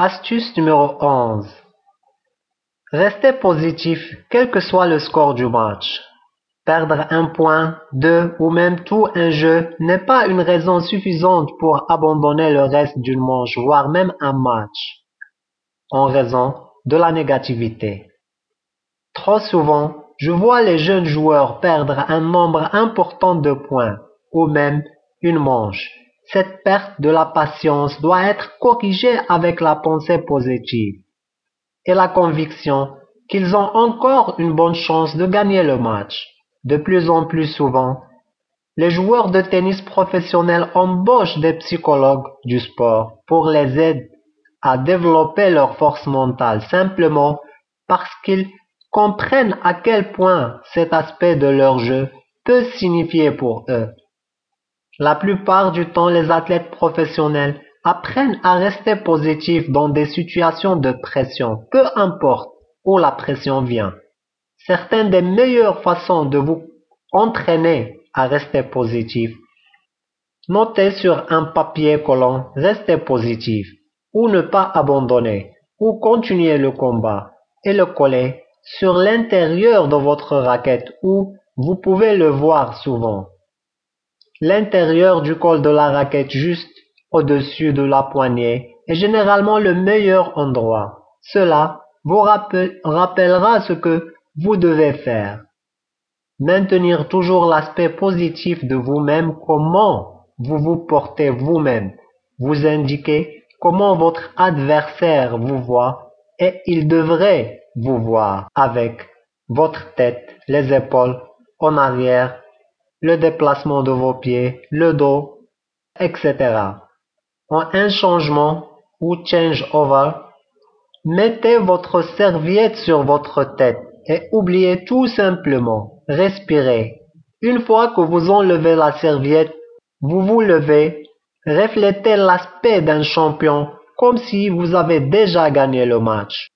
Astuce numéro 11. Restez positif quel que soit le score du match. Perdre un point, deux ou même tout un jeu n'est pas une raison suffisante pour abandonner le reste d'une manche, voire même un match, en raison de la négativité. Trop souvent, je vois les jeunes joueurs perdre un nombre important de points, ou même une manche, cette perte de la patience doit être corrigée avec la pensée positive et la conviction qu'ils ont encore une bonne chance de gagner le match. De plus en plus souvent, les joueurs de tennis professionnels embauchent des psychologues du sport pour les aider à développer leur force mentale simplement parce qu'ils comprennent à quel point cet aspect de leur jeu peut signifier pour eux. La plupart du temps, les athlètes professionnels apprennent à rester positifs dans des situations de pression, peu importe où la pression vient. Certaines des meilleures façons de vous entraîner à rester positif. Notez sur un papier collant rester positif ou ne pas abandonner ou continuer le combat et le coller sur l'intérieur de votre raquette où vous pouvez le voir souvent l'intérieur du col de la raquette juste au-dessus de la poignée est généralement le meilleur endroit. Cela vous rappellera ce que vous devez faire. Maintenir toujours l'aspect positif de vous-même, comment vous vous portez vous-même, vous indiquez comment votre adversaire vous voit et il devrait vous voir avec votre tête, les épaules en arrière le déplacement de vos pieds, le dos, etc. En un changement ou change over, mettez votre serviette sur votre tête et oubliez tout simplement, respirez. Une fois que vous enlevez la serviette, vous vous levez, reflétez l'aspect d'un champion comme si vous avez déjà gagné le match.